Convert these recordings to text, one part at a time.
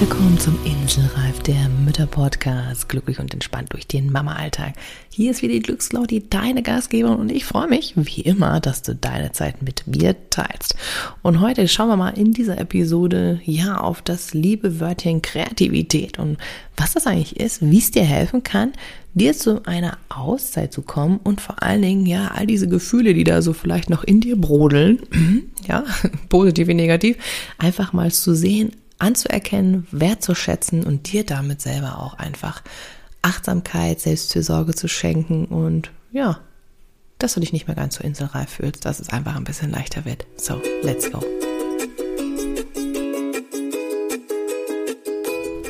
Willkommen zum Inselreif, der Mütter-Podcast. Glücklich und entspannt durch den Mama-Alltag. Hier ist wieder die Glückslaudi, deine Gastgeberin und ich freue mich, wie immer, dass du deine Zeit mit mir teilst. Und heute schauen wir mal in dieser Episode, ja, auf das liebe Wörtchen Kreativität und was das eigentlich ist, wie es dir helfen kann, dir zu einer Auszeit zu kommen und vor allen Dingen, ja, all diese Gefühle, die da so vielleicht noch in dir brodeln, ja, positiv wie negativ, einfach mal zu sehen, anzuerkennen, wertzuschätzen und dir damit selber auch einfach Achtsamkeit, Selbstfürsorge zu schenken und ja, dass du dich nicht mehr ganz so inselreif fühlst, dass es einfach ein bisschen leichter wird. So, let's go.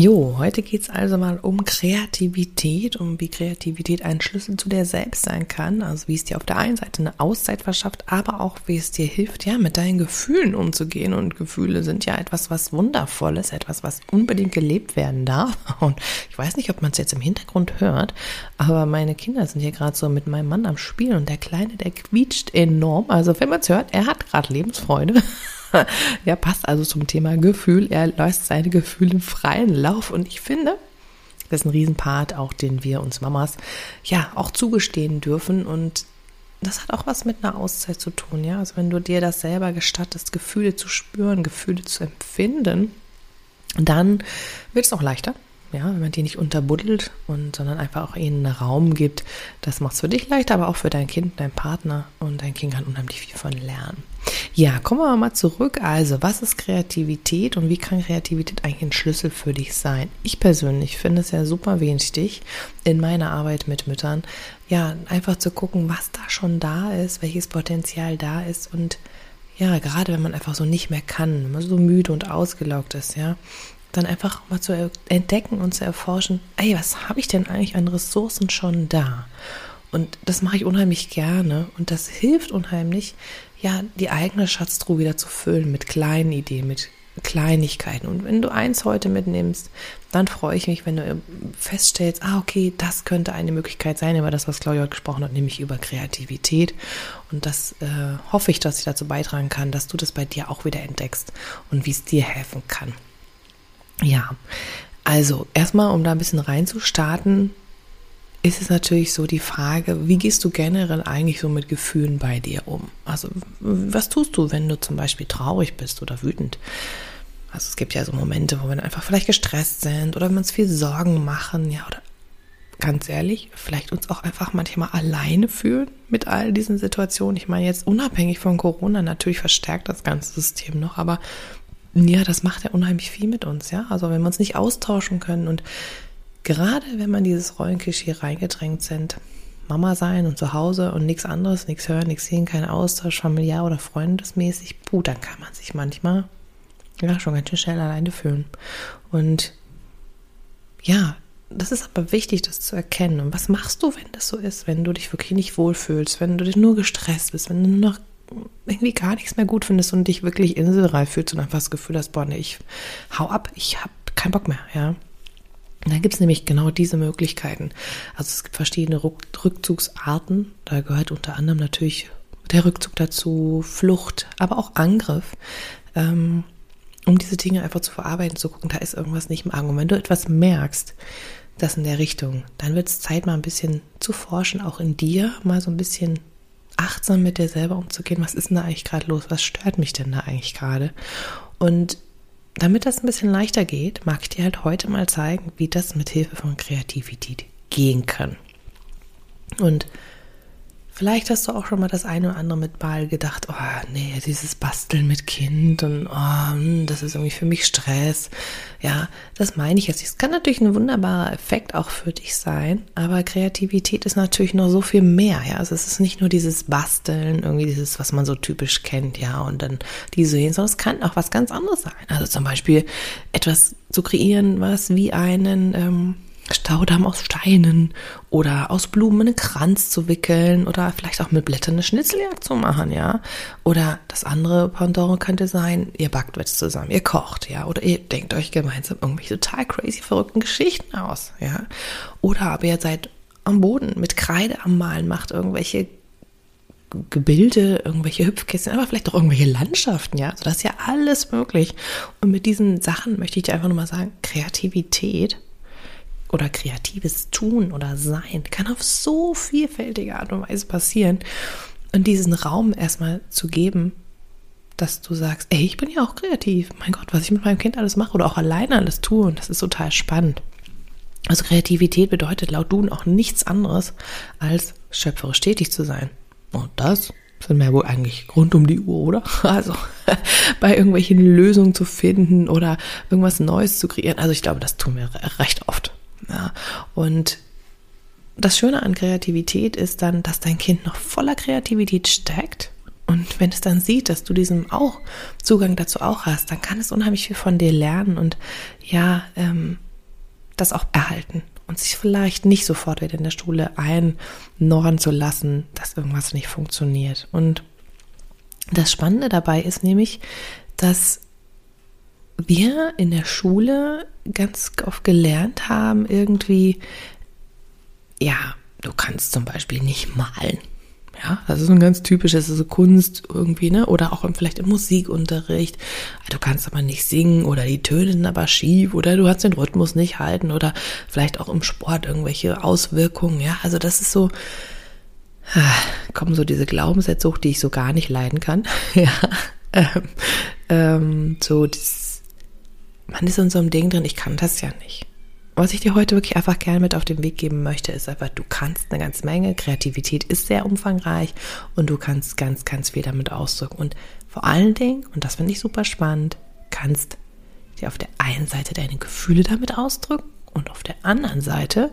Jo, heute geht's also mal um Kreativität, um wie Kreativität ein Schlüssel zu dir selbst sein kann. Also wie es dir auf der einen Seite eine Auszeit verschafft, aber auch wie es dir hilft, ja, mit deinen Gefühlen umzugehen. Und Gefühle sind ja etwas, was wundervolles, etwas, was unbedingt gelebt werden darf. Und ich weiß nicht, ob man es jetzt im Hintergrund hört, aber meine Kinder sind hier gerade so mit meinem Mann am Spielen und der Kleine, der quietscht enorm. Also wenn man es hört, er hat gerade Lebensfreude. ja, passt also zum Thema Gefühl. Er lässt seine Gefühle im freien Lauf und ich finde, das ist ein Riesenpart, auch den wir uns Mamas ja auch zugestehen dürfen und das hat auch was mit einer Auszeit zu tun, ja. Also wenn du dir das selber gestattest, Gefühle zu spüren, Gefühle zu empfinden, dann wird es auch leichter ja, wenn man die nicht unterbuddelt und sondern einfach auch ihnen Raum gibt, das macht es für dich leichter, aber auch für dein Kind, dein Partner und dein Kind kann unheimlich viel von lernen. Ja, kommen wir mal zurück. Also, was ist Kreativität und wie kann Kreativität eigentlich ein Schlüssel für dich sein? Ich persönlich finde es ja super wichtig in meiner Arbeit mit Müttern, ja, einfach zu gucken, was da schon da ist, welches Potenzial da ist und ja, gerade wenn man einfach so nicht mehr kann, wenn man so müde und ausgelaugt ist, ja, dann einfach mal zu entdecken und zu erforschen, ey, was habe ich denn eigentlich an Ressourcen schon da? Und das mache ich unheimlich gerne und das hilft unheimlich, ja, die eigene Schatztruhe wieder zu füllen mit kleinen Ideen, mit Kleinigkeiten. Und wenn du eins heute mitnimmst, dann freue ich mich, wenn du feststellst, ah, okay, das könnte eine Möglichkeit sein, über das, was Claudia heute gesprochen hat, nämlich über Kreativität. Und das äh, hoffe ich, dass ich dazu beitragen kann, dass du das bei dir auch wieder entdeckst und wie es dir helfen kann. Ja, also erstmal, um da ein bisschen reinzustarten, ist es natürlich so die Frage, wie gehst du generell eigentlich so mit Gefühlen bei dir um? Also was tust du, wenn du zum Beispiel traurig bist oder wütend? Also es gibt ja so Momente, wo wir einfach vielleicht gestresst sind oder wir uns viel Sorgen machen, ja, oder ganz ehrlich, vielleicht uns auch einfach manchmal alleine fühlen mit all diesen Situationen. Ich meine jetzt unabhängig von Corona, natürlich verstärkt das ganze System noch, aber ja, das macht ja unheimlich viel mit uns, ja. Also wenn wir uns nicht austauschen können und gerade wenn man dieses Rollenklischee reingedrängt sind, Mama sein und zu Hause und nichts anderes, nichts hören, nichts sehen, kein Austausch, familiär oder freundesmäßig, puh, dann kann man sich manchmal ja schon ganz schön schnell alleine fühlen. Und ja, das ist aber wichtig, das zu erkennen. Und was machst du, wenn das so ist, wenn du dich wirklich nicht wohlfühlst, wenn du dich nur gestresst bist, wenn du nur noch irgendwie gar nichts mehr gut findest und dich wirklich inselreif fühlst und einfach das Gefühl hast, boah, nee, ich hau ab, ich habe keinen Bock mehr, ja. Da gibt es nämlich genau diese Möglichkeiten. Also es gibt verschiedene Rückzugsarten. Da gehört unter anderem natürlich der Rückzug dazu, Flucht, aber auch Angriff. Ähm, um diese Dinge einfach zu verarbeiten, zu gucken, da ist irgendwas nicht im Argen. Und wenn du etwas merkst, das in der Richtung, dann wird es Zeit, mal ein bisschen zu forschen, auch in dir, mal so ein bisschen achtsam mit dir selber umzugehen. Was ist denn da eigentlich gerade los? Was stört mich denn da eigentlich gerade? Und damit das ein bisschen leichter geht, mag ich dir halt heute mal zeigen, wie das mit Hilfe von Kreativität gehen kann. Und Vielleicht hast du auch schon mal das eine oder andere mit Ball gedacht, oh nee, dieses Basteln mit Kind und oh, hm, das ist irgendwie für mich Stress. Ja, das meine ich jetzt. Es kann natürlich ein wunderbarer Effekt auch für dich sein, aber Kreativität ist natürlich noch so viel mehr. Ja, also es ist nicht nur dieses Basteln, irgendwie dieses, was man so typisch kennt, ja, und dann diese hin, sondern es kann auch was ganz anderes sein. Also zum Beispiel etwas zu kreieren, was wie einen ähm, Staudamm aus Steinen oder aus Blumen einen Kranz zu wickeln oder vielleicht auch mit Blättern eine Schnitzeljagd zu machen, ja. Oder das andere Pendant könnte sein, ihr backt jetzt zusammen, ihr kocht, ja. Oder ihr denkt euch gemeinsam irgendwelche total crazy verrückten Geschichten aus, ja. Oder aber ihr seid am Boden mit Kreide am Malen, macht irgendwelche Gebilde, irgendwelche Hüpfkissen, aber vielleicht auch irgendwelche Landschaften, ja. Also das ist ja alles möglich. Und mit diesen Sachen möchte ich dir einfach nur mal sagen, Kreativität oder kreatives Tun oder Sein kann auf so vielfältige Art und Weise passieren. Und diesen Raum erstmal zu geben, dass du sagst, ey, ich bin ja auch kreativ. Mein Gott, was ich mit meinem Kind alles mache oder auch alleine alles tue. Und das ist total spannend. Also Kreativität bedeutet laut Duden auch nichts anderes, als schöpferisch tätig zu sein. Und das sind wir wohl eigentlich rund um die Uhr, oder? Also bei irgendwelchen Lösungen zu finden oder irgendwas Neues zu kreieren. Also ich glaube, das tun wir recht oft. Ja. Und das Schöne an Kreativität ist dann, dass dein Kind noch voller Kreativität steckt. Und wenn es dann sieht, dass du diesen auch Zugang dazu auch hast, dann kann es unheimlich viel von dir lernen und ja, ähm, das auch erhalten und sich vielleicht nicht sofort wieder in der Schule einnorren zu lassen, dass irgendwas nicht funktioniert. Und das Spannende dabei ist nämlich, dass wir in der Schule ganz oft gelernt haben, irgendwie, ja, du kannst zum Beispiel nicht malen. Ja, das ist ein ganz typisches, so Kunst irgendwie, ne? Oder auch vielleicht im Musikunterricht. Du kannst aber nicht singen oder die Töne sind aber schief oder du hast den Rhythmus nicht halten oder vielleicht auch im Sport irgendwelche Auswirkungen. Ja, also das ist so, ah, kommen so diese Glaubenssätze hoch, die ich so gar nicht leiden kann. ja, ähm, ähm, so das, man ist in so einem Ding drin, ich kann das ja nicht. Was ich dir heute wirklich einfach gerne mit auf den Weg geben möchte, ist einfach, du kannst eine ganze Menge. Kreativität ist sehr umfangreich und du kannst ganz, ganz viel damit ausdrücken. Und vor allen Dingen, und das finde ich super spannend, kannst dir auf der einen Seite deine Gefühle damit ausdrücken und auf der anderen Seite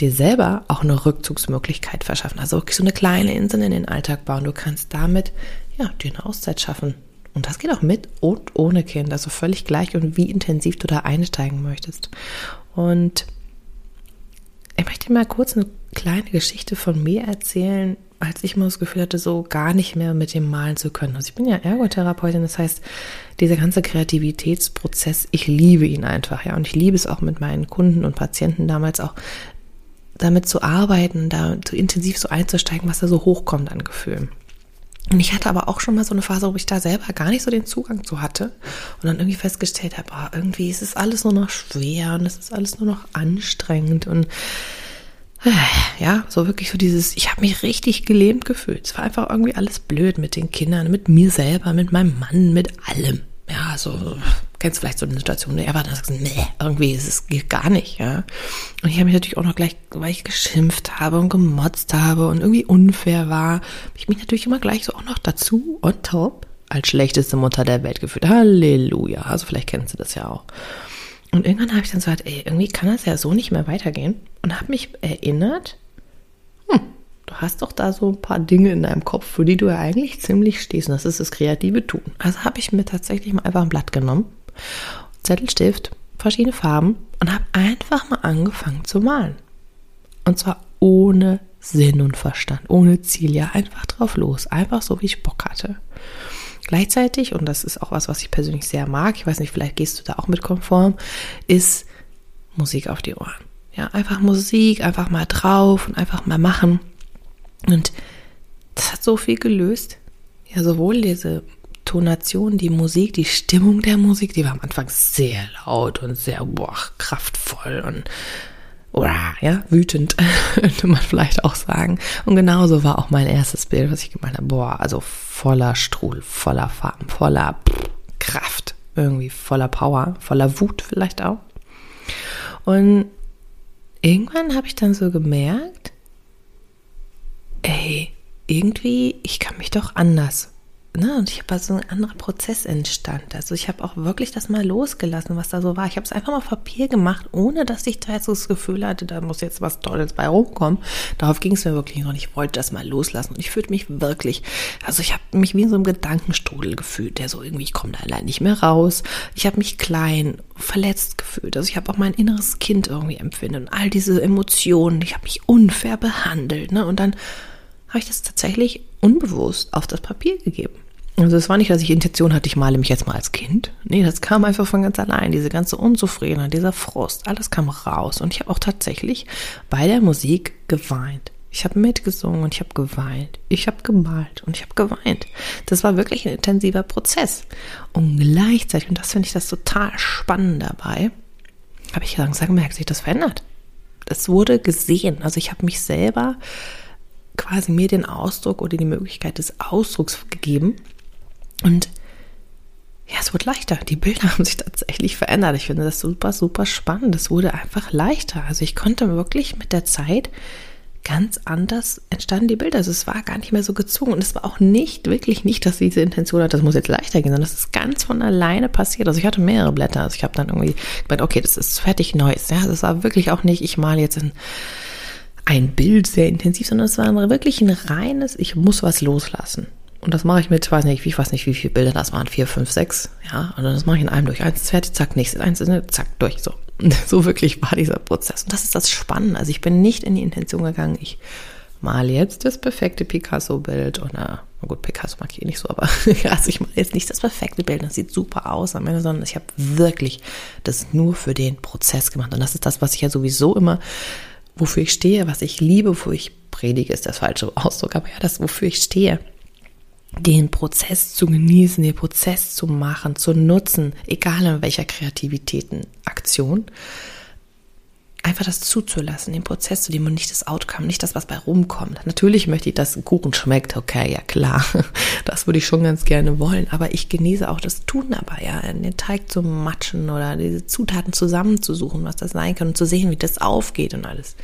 dir selber auch eine Rückzugsmöglichkeit verschaffen. Also wirklich so eine kleine Insel in den Alltag bauen. Du kannst damit, ja, dir eine Auszeit schaffen. Und das geht auch mit und ohne Kind, also völlig gleich und wie intensiv du da einsteigen möchtest. Und ich möchte mal kurz eine kleine Geschichte von mir erzählen, als ich mal das Gefühl hatte, so gar nicht mehr mit dem Malen zu können. Also ich bin ja Ergotherapeutin, das heißt, dieser ganze Kreativitätsprozess, ich liebe ihn einfach, ja. Und ich liebe es auch mit meinen Kunden und Patienten damals auch damit zu arbeiten, da zu intensiv so einzusteigen, was da so hochkommt an Gefühlen. Und ich hatte aber auch schon mal so eine Phase, wo ich da selber gar nicht so den Zugang zu hatte und dann irgendwie festgestellt habe, oh, irgendwie ist es alles nur noch schwer und es ist alles nur noch anstrengend und äh, ja, so wirklich so dieses, ich habe mich richtig gelähmt gefühlt. Es war einfach irgendwie alles blöd mit den Kindern, mit mir selber, mit meinem Mann, mit allem. Ja, so kennst vielleicht so eine Situation, er war dann gesagt, nee, irgendwie ist es geht gar nicht, ja. Und ich habe mich natürlich auch noch gleich, weil ich geschimpft habe und gemotzt habe und irgendwie unfair war, habe ich mich natürlich immer gleich so auch noch dazu on top als schlechteste Mutter der Welt gefühlt. Halleluja. Also vielleicht kennst du das ja auch. Und irgendwann habe ich dann so gesagt, ey, irgendwie kann das ja so nicht mehr weitergehen. Und habe mich erinnert, hm, du hast doch da so ein paar Dinge in deinem Kopf, für die du ja eigentlich ziemlich stehst. Und das ist das kreative Tun. Also habe ich mir tatsächlich mal einfach ein Blatt genommen Zettelstift, verschiedene Farben und habe einfach mal angefangen zu malen. Und zwar ohne Sinn und Verstand, ohne Ziel, ja, einfach drauf los, einfach so, wie ich Bock hatte. Gleichzeitig, und das ist auch was, was ich persönlich sehr mag, ich weiß nicht, vielleicht gehst du da auch mit konform, ist Musik auf die Ohren. Ja, einfach Musik, einfach mal drauf und einfach mal machen. Und das hat so viel gelöst. Ja, sowohl diese Tonation, die Musik, die Stimmung der Musik, die war am Anfang sehr laut und sehr boah, kraftvoll und ja, wütend, könnte man vielleicht auch sagen. Und genauso war auch mein erstes Bild, was ich gemeint habe. Boah, also voller Strudel, voller Farben, voller Kraft, irgendwie voller Power, voller Wut vielleicht auch. Und irgendwann habe ich dann so gemerkt, ey, irgendwie, ich kann mich doch anders ne, und ich habe so ein anderer Prozess entstand. Also ich habe auch wirklich das mal losgelassen, was da so war. Ich habe es einfach mal auf Papier gemacht, ohne dass ich da jetzt so das Gefühl hatte, da muss jetzt was Tolles bei rumkommen. Darauf ging es mir wirklich noch. Ich wollte das mal loslassen und ich fühlte mich wirklich, also ich habe mich wie in so einem Gedankenstrudel gefühlt, der so irgendwie, ich komme da allein nicht mehr raus. Ich habe mich klein, verletzt gefühlt. Also ich habe auch mein inneres Kind irgendwie empfindet und all diese Emotionen. Ich habe mich unfair behandelt, ne, und dann habe ich das tatsächlich unbewusst auf das Papier gegeben. Also es war nicht, dass ich Intention hatte, ich male mich jetzt mal als Kind. Nee, das kam einfach von ganz allein. Diese ganze Unzufriedenheit, dieser Frust, alles kam raus. Und ich habe auch tatsächlich bei der Musik geweint. Ich habe mitgesungen und ich habe geweint. Ich habe gemalt und ich habe geweint. Das war wirklich ein intensiver Prozess. Und gleichzeitig, und das finde ich das total spannend dabei, habe ich langsam gemerkt, sich das verändert. Das wurde gesehen. Also ich habe mich selber quasi mir den Ausdruck oder die Möglichkeit des Ausdrucks gegeben. Und ja, es wurde leichter. Die Bilder haben sich tatsächlich verändert. Ich finde das super, super spannend. Es wurde einfach leichter. Also ich konnte wirklich mit der Zeit ganz anders entstanden die Bilder. Also es war gar nicht mehr so gezwungen. Und es war auch nicht, wirklich nicht, dass diese Intention hat, das muss jetzt leichter gehen, sondern das ist ganz von alleine passiert. Also ich hatte mehrere Blätter. Also ich habe dann irgendwie gemeint, okay, das ist fertig Neues. Ja, das war wirklich auch nicht, ich male jetzt in ein Bild sehr intensiv, sondern es war wirklich ein reines, ich muss was loslassen. Und das mache ich mit, weiß nicht, ich weiß nicht, wie viele Bilder das waren, vier, fünf, sechs, ja. Und das mache ich in einem durch. Eins ist fertig, zack, nächstes, eins ist, zack, durch, so. So wirklich war dieser Prozess. Und das ist das Spannende. Also ich bin nicht in die Intention gegangen, ich male jetzt das perfekte Picasso-Bild oder, na gut, Picasso mag ich eh nicht so, aber also ich male jetzt nicht das perfekte Bild, das sieht super aus am Ende, sondern ich habe wirklich das nur für den Prozess gemacht. Und das ist das, was ich ja sowieso immer wofür ich stehe, was ich liebe, wofür ich predige, ist das falsche Ausdruck, aber ja, das, wofür ich stehe. Den Prozess zu genießen, den Prozess zu machen, zu nutzen, egal in welcher Kreativitäten, Aktion einfach das zuzulassen, den Prozess zu dem und nicht das Outcome, nicht das, was bei rumkommt. Natürlich möchte ich, dass ein Kuchen schmeckt, okay, ja klar, das würde ich schon ganz gerne wollen, aber ich genieße auch das Tun dabei, ja, den Teig zu matschen oder diese Zutaten zusammenzusuchen, was das sein kann und zu sehen, wie das aufgeht und alles.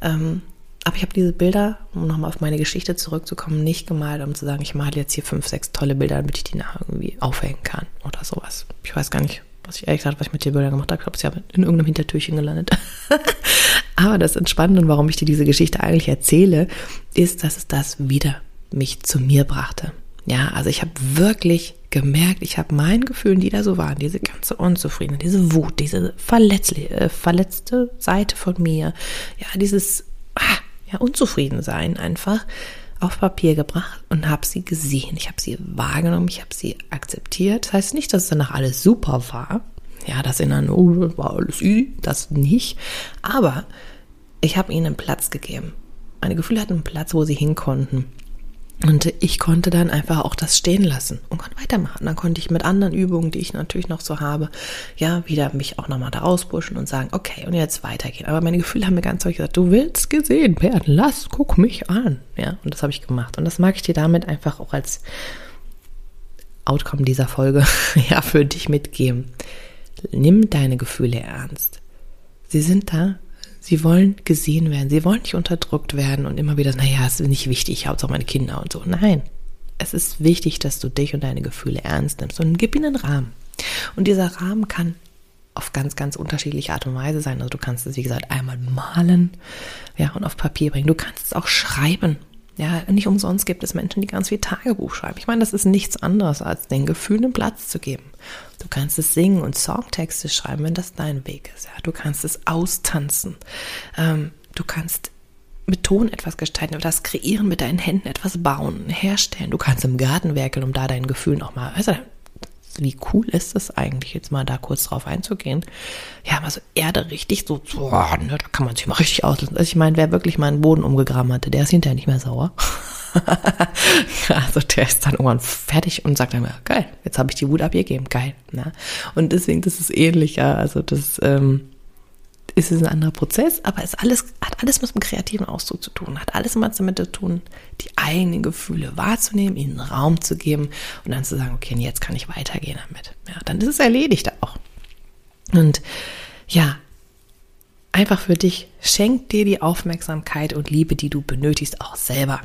Ähm, aber ich habe diese Bilder, um nochmal auf meine Geschichte zurückzukommen, nicht gemalt, um zu sagen, ich male jetzt hier fünf, sechs tolle Bilder, damit ich die nachher irgendwie aufhängen kann oder sowas. Ich weiß gar nicht, was ich ehrlich gesagt, was ich mit den Bildern gemacht habe. Ich glaube, sie haben in irgendeinem Hintertürchen gelandet. Aber das Entspannende und warum ich dir diese Geschichte eigentlich erzähle, ist, dass es das wieder mich zu mir brachte. Ja, also ich habe wirklich gemerkt, ich habe meinen Gefühlen, die da so waren, diese ganze Unzufriedenheit, diese Wut, diese äh, verletzte Seite von mir, ja, dieses ah, ja, Unzufriedensein einfach, auf Papier gebracht und habe sie gesehen. Ich habe sie wahrgenommen, ich habe sie akzeptiert. Das heißt nicht, dass danach alles super war. Ja, das in einer, oh, war alles easy, das nicht. Aber ich habe ihnen einen Platz gegeben. Meine Gefühle hatten einen Platz, wo sie hin konnten. Und ich konnte dann einfach auch das stehen lassen und konnte weitermachen. Dann konnte ich mit anderen Übungen, die ich natürlich noch so habe, ja, wieder mich auch nochmal da auspushen und sagen, okay, und jetzt weitergehen. Aber meine Gefühle haben mir ganz häufig gesagt, du willst gesehen werden, lass, guck mich an. Ja, und das habe ich gemacht. Und das mag ich dir damit einfach auch als Outcome dieser Folge, ja, für dich mitgeben. Nimm deine Gefühle ernst. Sie sind da, Sie wollen gesehen werden. Sie wollen nicht unterdrückt werden und immer wieder, naja, es ist nicht wichtig, Hauptsache meine Kinder und so. Nein, es ist wichtig, dass du dich und deine Gefühle ernst nimmst und gib ihnen einen Rahmen. Und dieser Rahmen kann auf ganz, ganz unterschiedliche Art und Weise sein. Also du kannst es, wie gesagt, einmal malen, ja, und auf Papier bringen. Du kannst es auch schreiben. Ja, nicht umsonst gibt es Menschen, die ganz viel Tagebuch schreiben. Ich meine, das ist nichts anderes, als den Gefühlen Platz zu geben. Du kannst es singen und Songtexte schreiben, wenn das dein Weg ist. Ja, du kannst es austanzen. Ähm, du kannst mit Ton etwas gestalten, etwas kreieren, mit deinen Händen etwas bauen, herstellen. Du kannst im Garten werkeln, um da deinen Gefühlen auch mal, du, wie cool ist es eigentlich, jetzt mal da kurz drauf einzugehen. Ja, also Erde richtig so, so ne, da kann man sich mal richtig auslassen. Also ich meine, wer wirklich mal einen Boden umgegraben hatte, der ist hinterher nicht mehr sauer. ja, also der ist dann irgendwann fertig und sagt dann, geil, jetzt habe ich die Wut abgegeben, geil. Ne? Und deswegen, das ist ähnlicher. Also das ähm, ist es ein anderer Prozess, aber es alles, hat alles mit dem kreativen Ausdruck zu tun, hat alles was damit zu tun, die eigenen Gefühle wahrzunehmen, ihnen Raum zu geben und dann zu sagen, okay, jetzt kann ich weitergehen damit. Ja, dann ist es erledigt auch. Und ja, einfach für dich, schenk dir die Aufmerksamkeit und Liebe, die du benötigst, auch selber.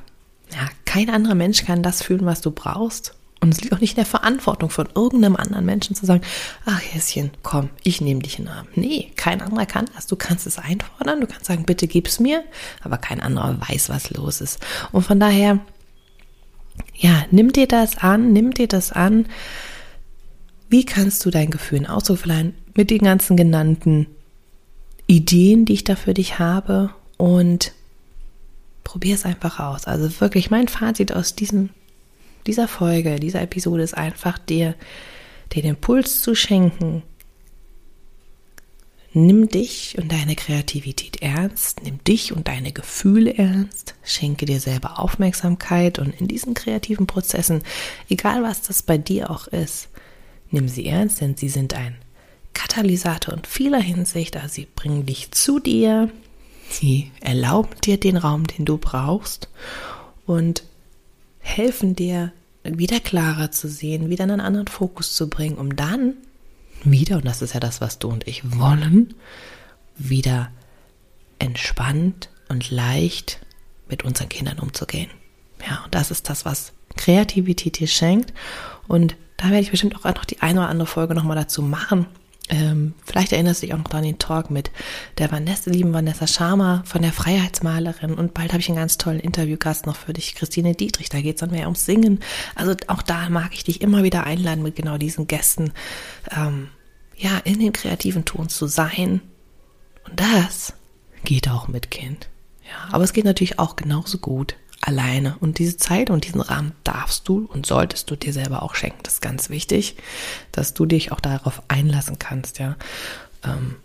Ja, kein anderer Mensch kann das fühlen, was du brauchst. Und es liegt auch nicht in der Verantwortung von irgendeinem anderen Menschen zu sagen, ach Häschen, komm, ich nehme dich in den Arm. Nee, kein anderer kann das. Du kannst es einfordern, du kannst sagen, bitte gib's mir, aber kein anderer weiß, was los ist. Und von daher, ja, nimm dir das an, nimm dir das an. Wie kannst du dein Gefühl Ausdruck verleihen mit den ganzen genannten Ideen, die ich da für dich habe und probier es einfach aus. Also wirklich mein Fazit aus diesem, dieser Folge, dieser Episode ist einfach dir den Impuls zu schenken. Nimm dich und deine Kreativität ernst, nimm dich und deine Gefühle ernst, schenke dir selber Aufmerksamkeit und in diesen kreativen Prozessen, egal was das bei dir auch ist, nimm sie ernst, denn sie sind ein Katalysator in vieler Hinsicht. Also sie bringen dich zu dir, sie erlauben dir den Raum, den du brauchst und helfen dir, wieder klarer zu sehen, wieder einen anderen Fokus zu bringen, um dann wieder, und das ist ja das, was du und ich wollen, wieder entspannt und leicht mit unseren Kindern umzugehen. Ja, und das ist das, was Kreativität dir schenkt. Und da werde ich bestimmt auch noch die eine oder andere Folge nochmal dazu machen, ähm, vielleicht erinnerst du dich auch noch an den Talk mit der Vanessa, lieben Vanessa Sharma von der Freiheitsmalerin. Und bald habe ich einen ganz tollen Interviewgast noch für dich, Christine Dietrich. Da geht es dann mehr ums Singen. Also auch da mag ich dich immer wieder einladen, mit genau diesen Gästen, ähm, ja, in den kreativen Ton zu sein. Und das geht auch mit Kind. Ja, aber es geht natürlich auch genauso gut alleine. Und diese Zeit und diesen Rahmen darfst du und solltest du dir selber auch schenken. Das ist ganz wichtig, dass du dich auch darauf einlassen kannst, ja. Ähm,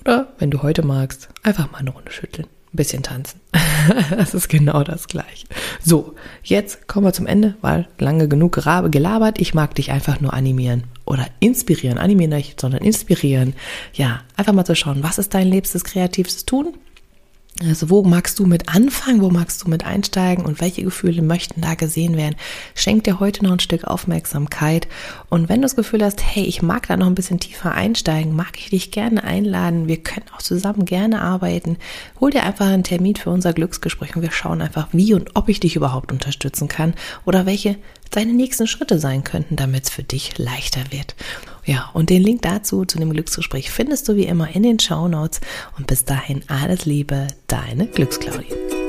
oder wenn du heute magst, einfach mal eine Runde schütteln, ein bisschen tanzen. das ist genau das Gleiche. So, jetzt kommen wir zum Ende, weil lange genug gelabert. Ich mag dich einfach nur animieren oder inspirieren. Animieren nicht, sondern inspirieren. Ja, einfach mal zu schauen, was ist dein liebstes kreatives Tun? Also wo magst du mit anfangen, wo magst du mit einsteigen und welche Gefühle möchten da gesehen werden? Schenk dir heute noch ein Stück Aufmerksamkeit und wenn du das Gefühl hast, hey, ich mag da noch ein bisschen tiefer einsteigen, mag ich dich gerne einladen, wir können auch zusammen gerne arbeiten. Hol dir einfach einen Termin für unser Glücksgespräch und wir schauen einfach, wie und ob ich dich überhaupt unterstützen kann oder welche deine nächsten Schritte sein könnten, damit es für dich leichter wird. Ja, und den Link dazu, zu dem Glücksgespräch, findest du wie immer in den Show Notes. Und bis dahin alles Liebe, deine Glücksclaudie.